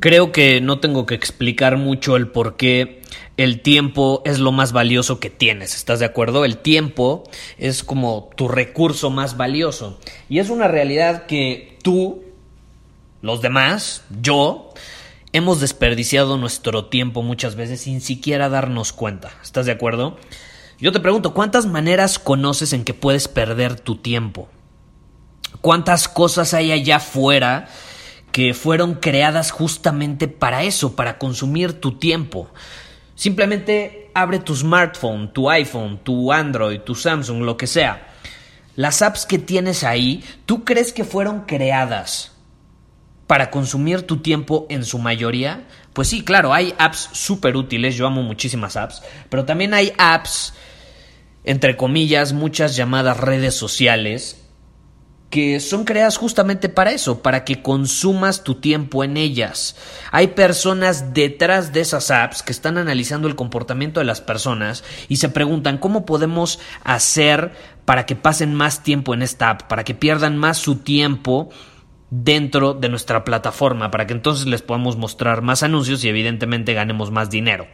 Creo que no tengo que explicar mucho el por qué el tiempo es lo más valioso que tienes. ¿Estás de acuerdo? El tiempo es como tu recurso más valioso. Y es una realidad que tú, los demás, yo, hemos desperdiciado nuestro tiempo muchas veces sin siquiera darnos cuenta. ¿Estás de acuerdo? Yo te pregunto, ¿cuántas maneras conoces en que puedes perder tu tiempo? ¿Cuántas cosas hay allá afuera? Que fueron creadas justamente para eso, para consumir tu tiempo. Simplemente abre tu smartphone, tu iPhone, tu Android, tu Samsung, lo que sea. Las apps que tienes ahí, ¿tú crees que fueron creadas para consumir tu tiempo en su mayoría? Pues sí, claro, hay apps súper útiles, yo amo muchísimas apps, pero también hay apps, entre comillas, muchas llamadas redes sociales, que son creadas justamente para eso, para que consumas tu tiempo en ellas. Hay personas detrás de esas apps que están analizando el comportamiento de las personas y se preguntan cómo podemos hacer para que pasen más tiempo en esta app, para que pierdan más su tiempo dentro de nuestra plataforma, para que entonces les podamos mostrar más anuncios y evidentemente ganemos más dinero.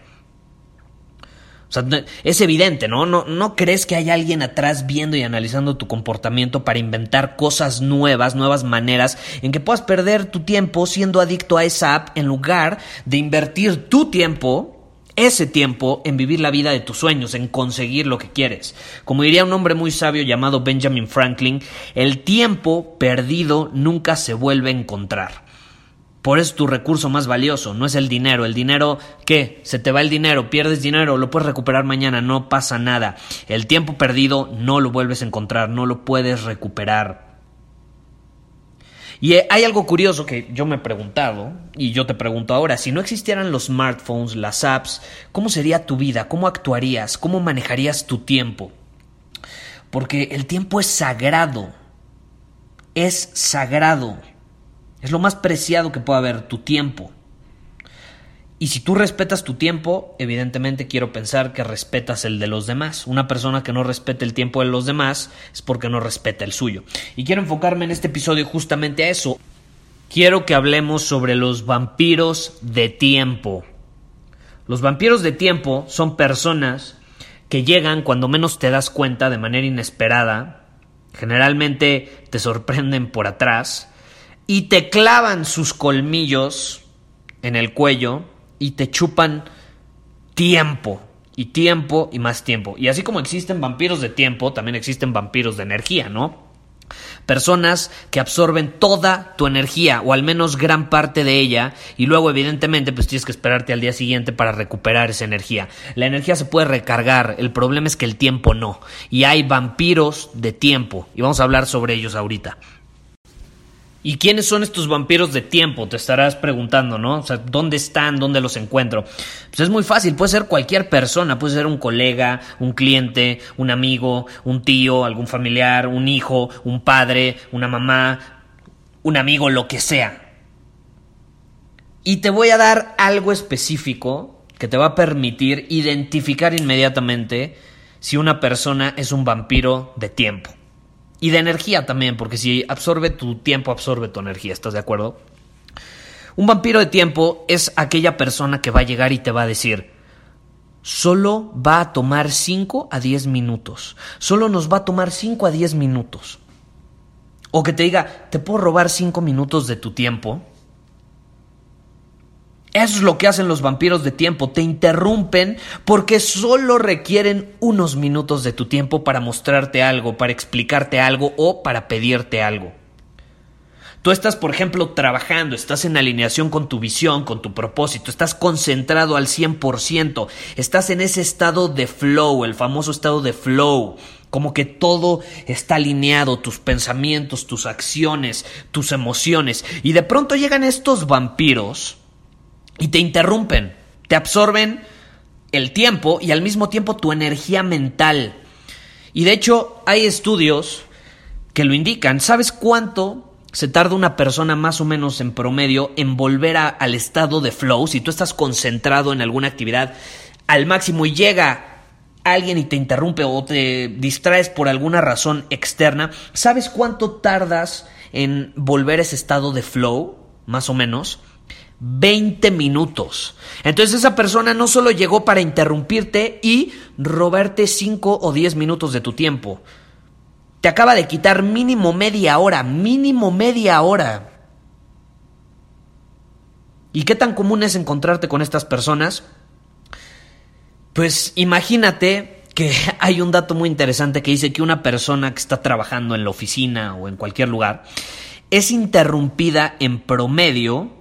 Es evidente, ¿no? ¿no? ¿No crees que hay alguien atrás viendo y analizando tu comportamiento para inventar cosas nuevas, nuevas maneras en que puedas perder tu tiempo siendo adicto a esa app en lugar de invertir tu tiempo ese tiempo en vivir la vida de tus sueños, en conseguir lo que quieres. Como diría un hombre muy sabio llamado Benjamin Franklin, el tiempo perdido nunca se vuelve a encontrar. Por eso es tu recurso más valioso, no es el dinero. El dinero, ¿qué? Se te va el dinero, pierdes dinero, lo puedes recuperar mañana, no pasa nada. El tiempo perdido no lo vuelves a encontrar, no lo puedes recuperar. Y eh, hay algo curioso que yo me he preguntado, y yo te pregunto ahora, si no existieran los smartphones, las apps, ¿cómo sería tu vida? ¿Cómo actuarías? ¿Cómo manejarías tu tiempo? Porque el tiempo es sagrado. Es sagrado. Es lo más preciado que puede haber, tu tiempo. Y si tú respetas tu tiempo, evidentemente quiero pensar que respetas el de los demás. Una persona que no respete el tiempo de los demás es porque no respeta el suyo. Y quiero enfocarme en este episodio justamente a eso. Quiero que hablemos sobre los vampiros de tiempo. Los vampiros de tiempo son personas que llegan cuando menos te das cuenta de manera inesperada. Generalmente te sorprenden por atrás y te clavan sus colmillos en el cuello y te chupan tiempo y tiempo y más tiempo. Y así como existen vampiros de tiempo, también existen vampiros de energía, ¿no? Personas que absorben toda tu energía o al menos gran parte de ella y luego evidentemente pues tienes que esperarte al día siguiente para recuperar esa energía. La energía se puede recargar, el problema es que el tiempo no. Y hay vampiros de tiempo y vamos a hablar sobre ellos ahorita. ¿Y quiénes son estos vampiros de tiempo? Te estarás preguntando, ¿no? O sea, ¿dónde están? ¿Dónde los encuentro? Pues es muy fácil, puede ser cualquier persona, puede ser un colega, un cliente, un amigo, un tío, algún familiar, un hijo, un padre, una mamá, un amigo, lo que sea. Y te voy a dar algo específico que te va a permitir identificar inmediatamente si una persona es un vampiro de tiempo. Y de energía también, porque si absorbe tu tiempo, absorbe tu energía, ¿estás de acuerdo? Un vampiro de tiempo es aquella persona que va a llegar y te va a decir, solo va a tomar 5 a 10 minutos, solo nos va a tomar 5 a 10 minutos. O que te diga, ¿te puedo robar 5 minutos de tu tiempo? Eso es lo que hacen los vampiros de tiempo, te interrumpen porque solo requieren unos minutos de tu tiempo para mostrarte algo, para explicarte algo o para pedirte algo. Tú estás, por ejemplo, trabajando, estás en alineación con tu visión, con tu propósito, estás concentrado al 100%, estás en ese estado de flow, el famoso estado de flow, como que todo está alineado, tus pensamientos, tus acciones, tus emociones, y de pronto llegan estos vampiros y te interrumpen, te absorben el tiempo y al mismo tiempo tu energía mental. Y de hecho hay estudios que lo indican. ¿Sabes cuánto se tarda una persona más o menos en promedio en volver al estado de flow, si tú estás concentrado en alguna actividad al máximo y llega alguien y te interrumpe o te distraes por alguna razón externa, ¿sabes cuánto tardas en volver a ese estado de flow, más o menos? 20 minutos. Entonces esa persona no solo llegó para interrumpirte y robarte 5 o 10 minutos de tu tiempo, te acaba de quitar mínimo media hora, mínimo media hora. ¿Y qué tan común es encontrarte con estas personas? Pues imagínate que hay un dato muy interesante que dice que una persona que está trabajando en la oficina o en cualquier lugar es interrumpida en promedio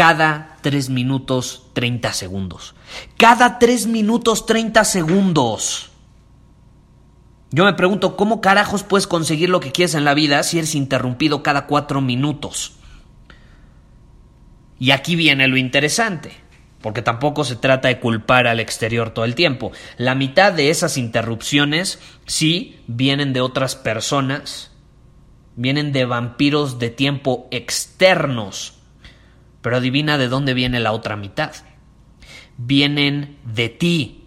cada 3 minutos 30 segundos. Cada 3 minutos 30 segundos. Yo me pregunto, ¿cómo carajos puedes conseguir lo que quieres en la vida si eres interrumpido cada cuatro minutos? Y aquí viene lo interesante, porque tampoco se trata de culpar al exterior todo el tiempo. La mitad de esas interrupciones sí vienen de otras personas, vienen de vampiros de tiempo externos. Pero adivina de dónde viene la otra mitad. Vienen de ti,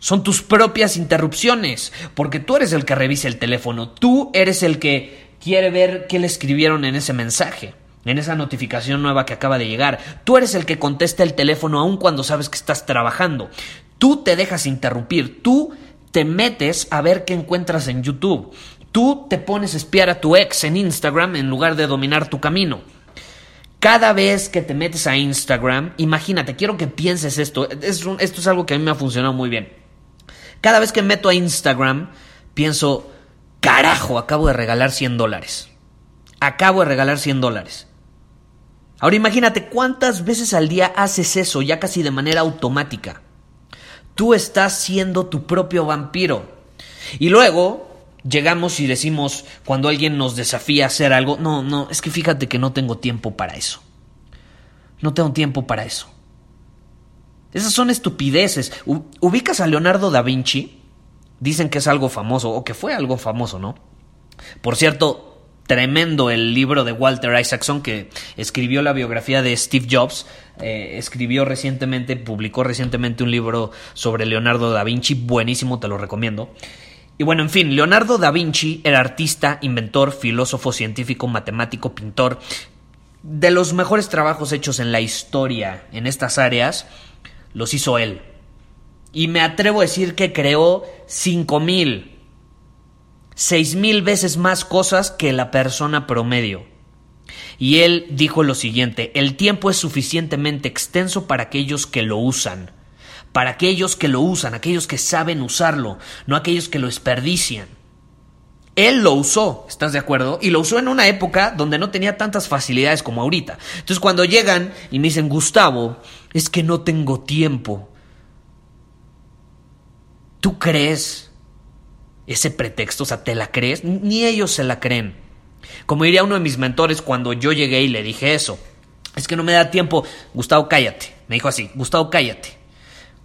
son tus propias interrupciones, porque tú eres el que revisa el teléfono, tú eres el que quiere ver qué le escribieron en ese mensaje, en esa notificación nueva que acaba de llegar. Tú eres el que contesta el teléfono aun cuando sabes que estás trabajando. Tú te dejas interrumpir, tú te metes a ver qué encuentras en YouTube. Tú te pones a espiar a tu ex en Instagram en lugar de dominar tu camino. Cada vez que te metes a Instagram, imagínate, quiero que pienses esto. esto es algo que a mí me ha funcionado muy bien. Cada vez que meto a Instagram, pienso, carajo, acabo de regalar 100 dólares. Acabo de regalar 100 dólares. Ahora imagínate cuántas veces al día haces eso, ya casi de manera automática. Tú estás siendo tu propio vampiro. Y luego llegamos y decimos, cuando alguien nos desafía a hacer algo, no, no, es que fíjate que no tengo tiempo para eso. No tengo tiempo para eso. Esas son estupideces. ¿Ubicas a Leonardo da Vinci? Dicen que es algo famoso, o que fue algo famoso, ¿no? Por cierto, tremendo el libro de Walter Isaacson, que escribió la biografía de Steve Jobs. Eh, escribió recientemente, publicó recientemente un libro sobre Leonardo da Vinci, buenísimo, te lo recomiendo. Y bueno, en fin, Leonardo da Vinci era artista, inventor, filósofo, científico, matemático, pintor. De los mejores trabajos hechos en la historia en estas áreas los hizo él. Y me atrevo a decir que creó cinco mil, seis mil veces más cosas que la persona promedio. Y él dijo lo siguiente, el tiempo es suficientemente extenso para aquellos que lo usan, para aquellos que lo usan, aquellos que saben usarlo, no aquellos que lo desperdician. Él lo usó, ¿estás de acuerdo? Y lo usó en una época donde no tenía tantas facilidades como ahorita. Entonces cuando llegan y me dicen, Gustavo, es que no tengo tiempo. ¿Tú crees ese pretexto? O sea, ¿te la crees? Ni ellos se la creen. Como diría uno de mis mentores cuando yo llegué y le dije eso. Es que no me da tiempo. Gustavo, cállate. Me dijo así, Gustavo, cállate.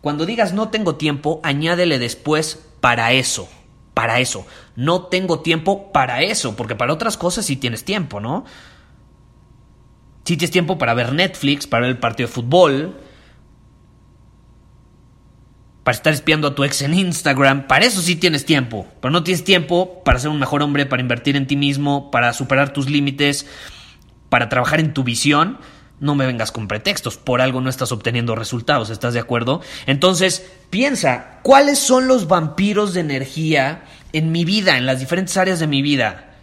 Cuando digas no tengo tiempo, añádele después para eso para eso. No tengo tiempo para eso, porque para otras cosas sí tienes tiempo, ¿no? Sí tienes tiempo para ver Netflix, para ver el partido de fútbol, para estar espiando a tu ex en Instagram, para eso sí tienes tiempo, pero no tienes tiempo para ser un mejor hombre, para invertir en ti mismo, para superar tus límites, para trabajar en tu visión no me vengas con pretextos, por algo no estás obteniendo resultados, ¿estás de acuerdo? Entonces, piensa, ¿cuáles son los vampiros de energía en mi vida, en las diferentes áreas de mi vida?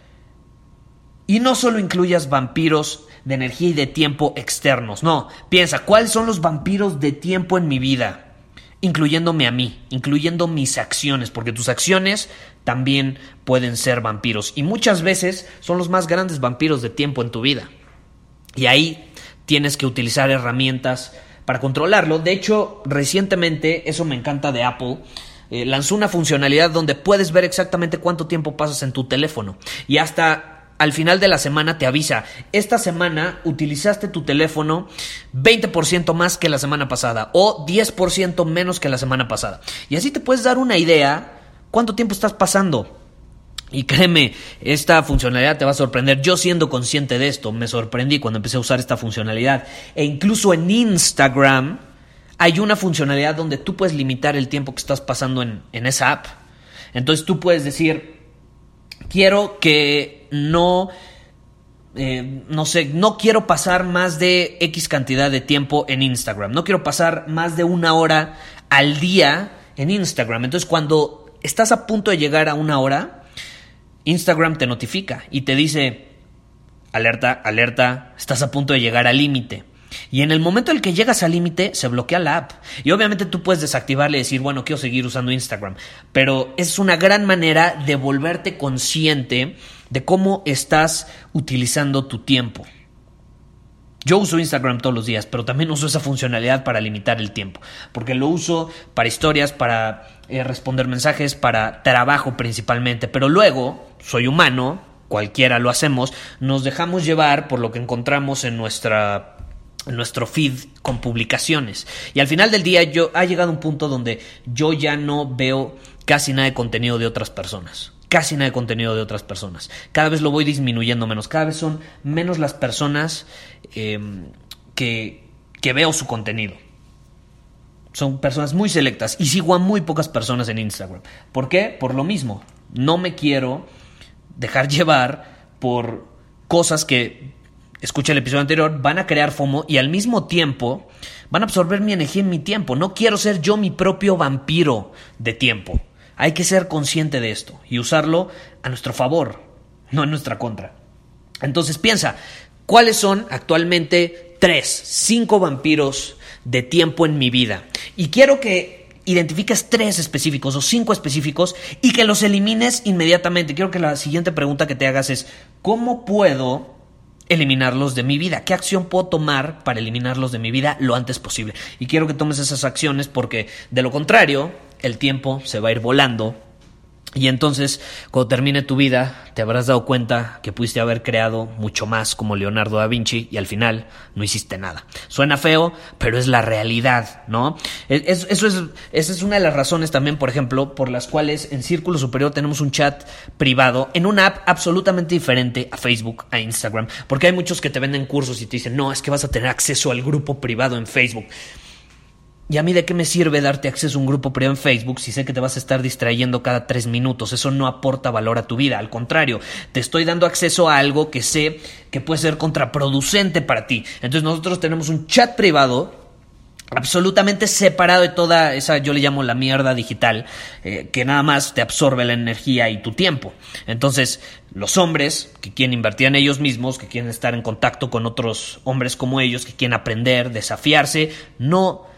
Y no solo incluyas vampiros de energía y de tiempo externos. No, piensa, ¿cuáles son los vampiros de tiempo en mi vida? Incluyéndome a mí, incluyendo mis acciones, porque tus acciones también pueden ser vampiros y muchas veces son los más grandes vampiros de tiempo en tu vida. Y ahí tienes que utilizar herramientas para controlarlo. De hecho, recientemente, eso me encanta de Apple, eh, lanzó una funcionalidad donde puedes ver exactamente cuánto tiempo pasas en tu teléfono. Y hasta al final de la semana te avisa, esta semana utilizaste tu teléfono 20% más que la semana pasada o 10% menos que la semana pasada. Y así te puedes dar una idea cuánto tiempo estás pasando. Y créeme, esta funcionalidad te va a sorprender. Yo siendo consciente de esto, me sorprendí cuando empecé a usar esta funcionalidad. E incluso en Instagram hay una funcionalidad donde tú puedes limitar el tiempo que estás pasando en, esa app. Entonces tú puedes decir, quiero que no... Eh, no sé, no quiero pasar más de X cantidad de tiempo en Instagram. No quiero pasar más de una hora al día en Instagram. Entonces cuando estás a punto de llegar a una hora, Instagram te notifica y te dice, alerta, alerta, estás a punto de llegar al límite. Y en el momento en el que llegas al límite, se bloquea la app. Y obviamente tú puedes desactivarle y decir, bueno, quiero seguir usando Instagram. Pero es una gran manera de volverte consciente de cómo estás utilizando tu tiempo. Yo uso Instagram todos los días, pero también uso esa funcionalidad para limitar el tiempo, porque lo uso para historias, para eh, responder mensajes, para trabajo principalmente, pero luego soy humano, cualquiera lo hacemos, nos dejamos llevar por lo que encontramos en nuestra nuestro feed con publicaciones. Y al final del día yo ha llegado un punto donde yo ya no veo casi nada de contenido de otras personas casi nada de contenido de otras personas. Cada vez lo voy disminuyendo menos. Cada vez son menos las personas em, que, que veo su contenido. Son personas muy selectas y sigo a muy pocas personas en Instagram. ¿Por qué? Por lo mismo. No me quiero dejar llevar por cosas que, escucha el episodio anterior, van a crear FOMO y al mismo tiempo van a absorber mi energía en mi tiempo. No quiero ser yo mi propio vampiro de tiempo. Hay que ser consciente de esto y usarlo a nuestro favor, no en nuestra contra. Entonces piensa, ¿cuáles son actualmente tres, cinco vampiros de tiempo en mi vida? Y quiero que identifiques tres específicos o cinco específicos y que los elimines inmediatamente. Quiero que la siguiente pregunta que te hagas es, ¿cómo puedo eliminarlos de mi vida? ¿Qué acción puedo tomar para eliminarlos de mi vida lo antes posible? Y quiero que tomes esas acciones porque de lo contrario, el tiempo se va a ir volando y entonces, cuando termine tu vida, te habrás dado cuenta que pudiste haber creado mucho más como Leonardo da Vinci y al final no hiciste nada. Suena feo, pero es la realidad, ¿no? Eso, es, esa es una de las razones también, por ejemplo, por las cuales en Círculo Superior tenemos un chat privado en una app absolutamente diferente a Facebook, a Instagram, porque hay muchos que te venden cursos y te dicen, no, es que vas a tener acceso al grupo privado en Facebook. ¿Y a mí de qué me sirve darte acceso a un grupo privado en Facebook si sé que te vas a estar distrayendo cada tres minutos? Eso no aporta valor a tu vida. Al contrario, te estoy dando acceso a algo que sé que puede ser contraproducente para ti. Entonces nosotros tenemos un chat privado absolutamente separado de toda esa, yo le llamo la mierda digital, eh, que nada más te absorbe la energía y tu tiempo. Entonces, los hombres que quieren invertir en ellos mismos, que quieren estar en contacto con otros hombres como ellos, que quieren aprender, desafiarse, no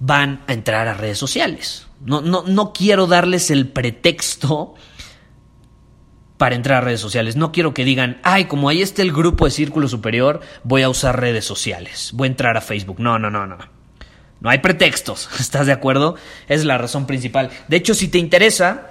van a entrar a redes sociales. No, no, no quiero darles el pretexto para entrar a redes sociales. No quiero que digan, ay, como ahí está el grupo de Círculo Superior, voy a usar redes sociales, voy a entrar a Facebook. No, no, no, no. No hay pretextos, ¿estás de acuerdo? Es la razón principal. De hecho, si te interesa,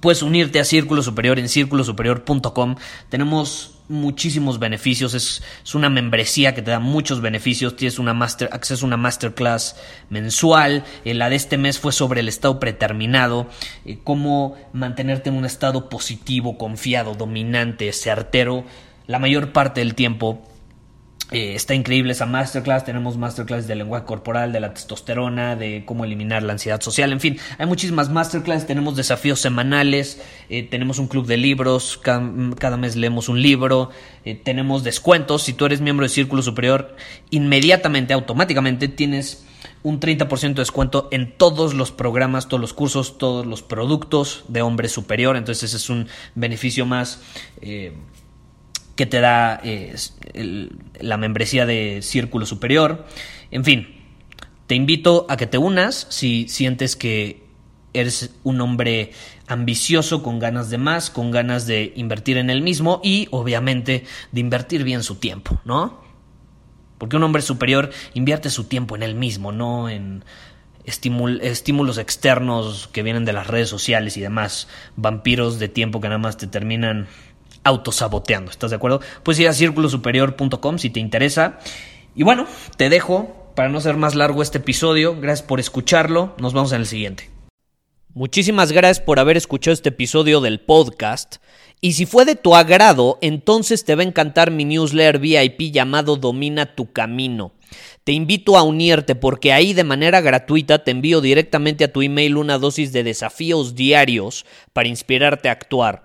puedes unirte a Círculo Superior en círculosuperior.com. Tenemos muchísimos beneficios. Es, una membresía que te da muchos beneficios. Tienes una master, acceso a una masterclass mensual. Eh, la de este mes fue sobre el estado preterminado. Eh, cómo mantenerte en un estado positivo, confiado, dominante, certero la mayor parte del tiempo eh, está increíble esa masterclass. Tenemos masterclass de lenguaje corporal, de la testosterona, de cómo eliminar la ansiedad social. En fin, hay muchísimas masterclass. Tenemos desafíos semanales. Eh, tenemos un club de libros. Cada, mes leemos un libro. Eh, tenemos descuentos. Si tú eres miembro de Círculo Superior, inmediatamente, automáticamente tienes un 30% de descuento en todos los programas, todos los cursos, todos los productos de hombre superior. Entonces, ese es un beneficio más que te da la membresía de Círculo Superior. En fin, te invito a que te unas si sientes que eres un hombre ambicioso, con ganas de más, con ganas de invertir en el mismo y obviamente de invertir bien su tiempo, ¿no? Porque un hombre superior invierte su tiempo en él mismo, no en estímulos externos que vienen de las redes sociales y demás, vampiros de tiempo que nada más te terminan autosaboteando, ¿estás de acuerdo? Puedes ir a círculosuperior.com si te interesa. Y bueno, te dejo para no ser más largo este episodio. Gracias por escucharlo. Nos vemos en el siguiente. Muchísimas gracias por haber escuchado este episodio del podcast. Y si fue de tu agrado, entonces te va a encantar mi newsletter VIP llamado Domina tu Camino. Te invito a unirte porque ahí de manera gratuita te envío directamente a tu email una dosis de desafíos diarios para inspirarte a actuar.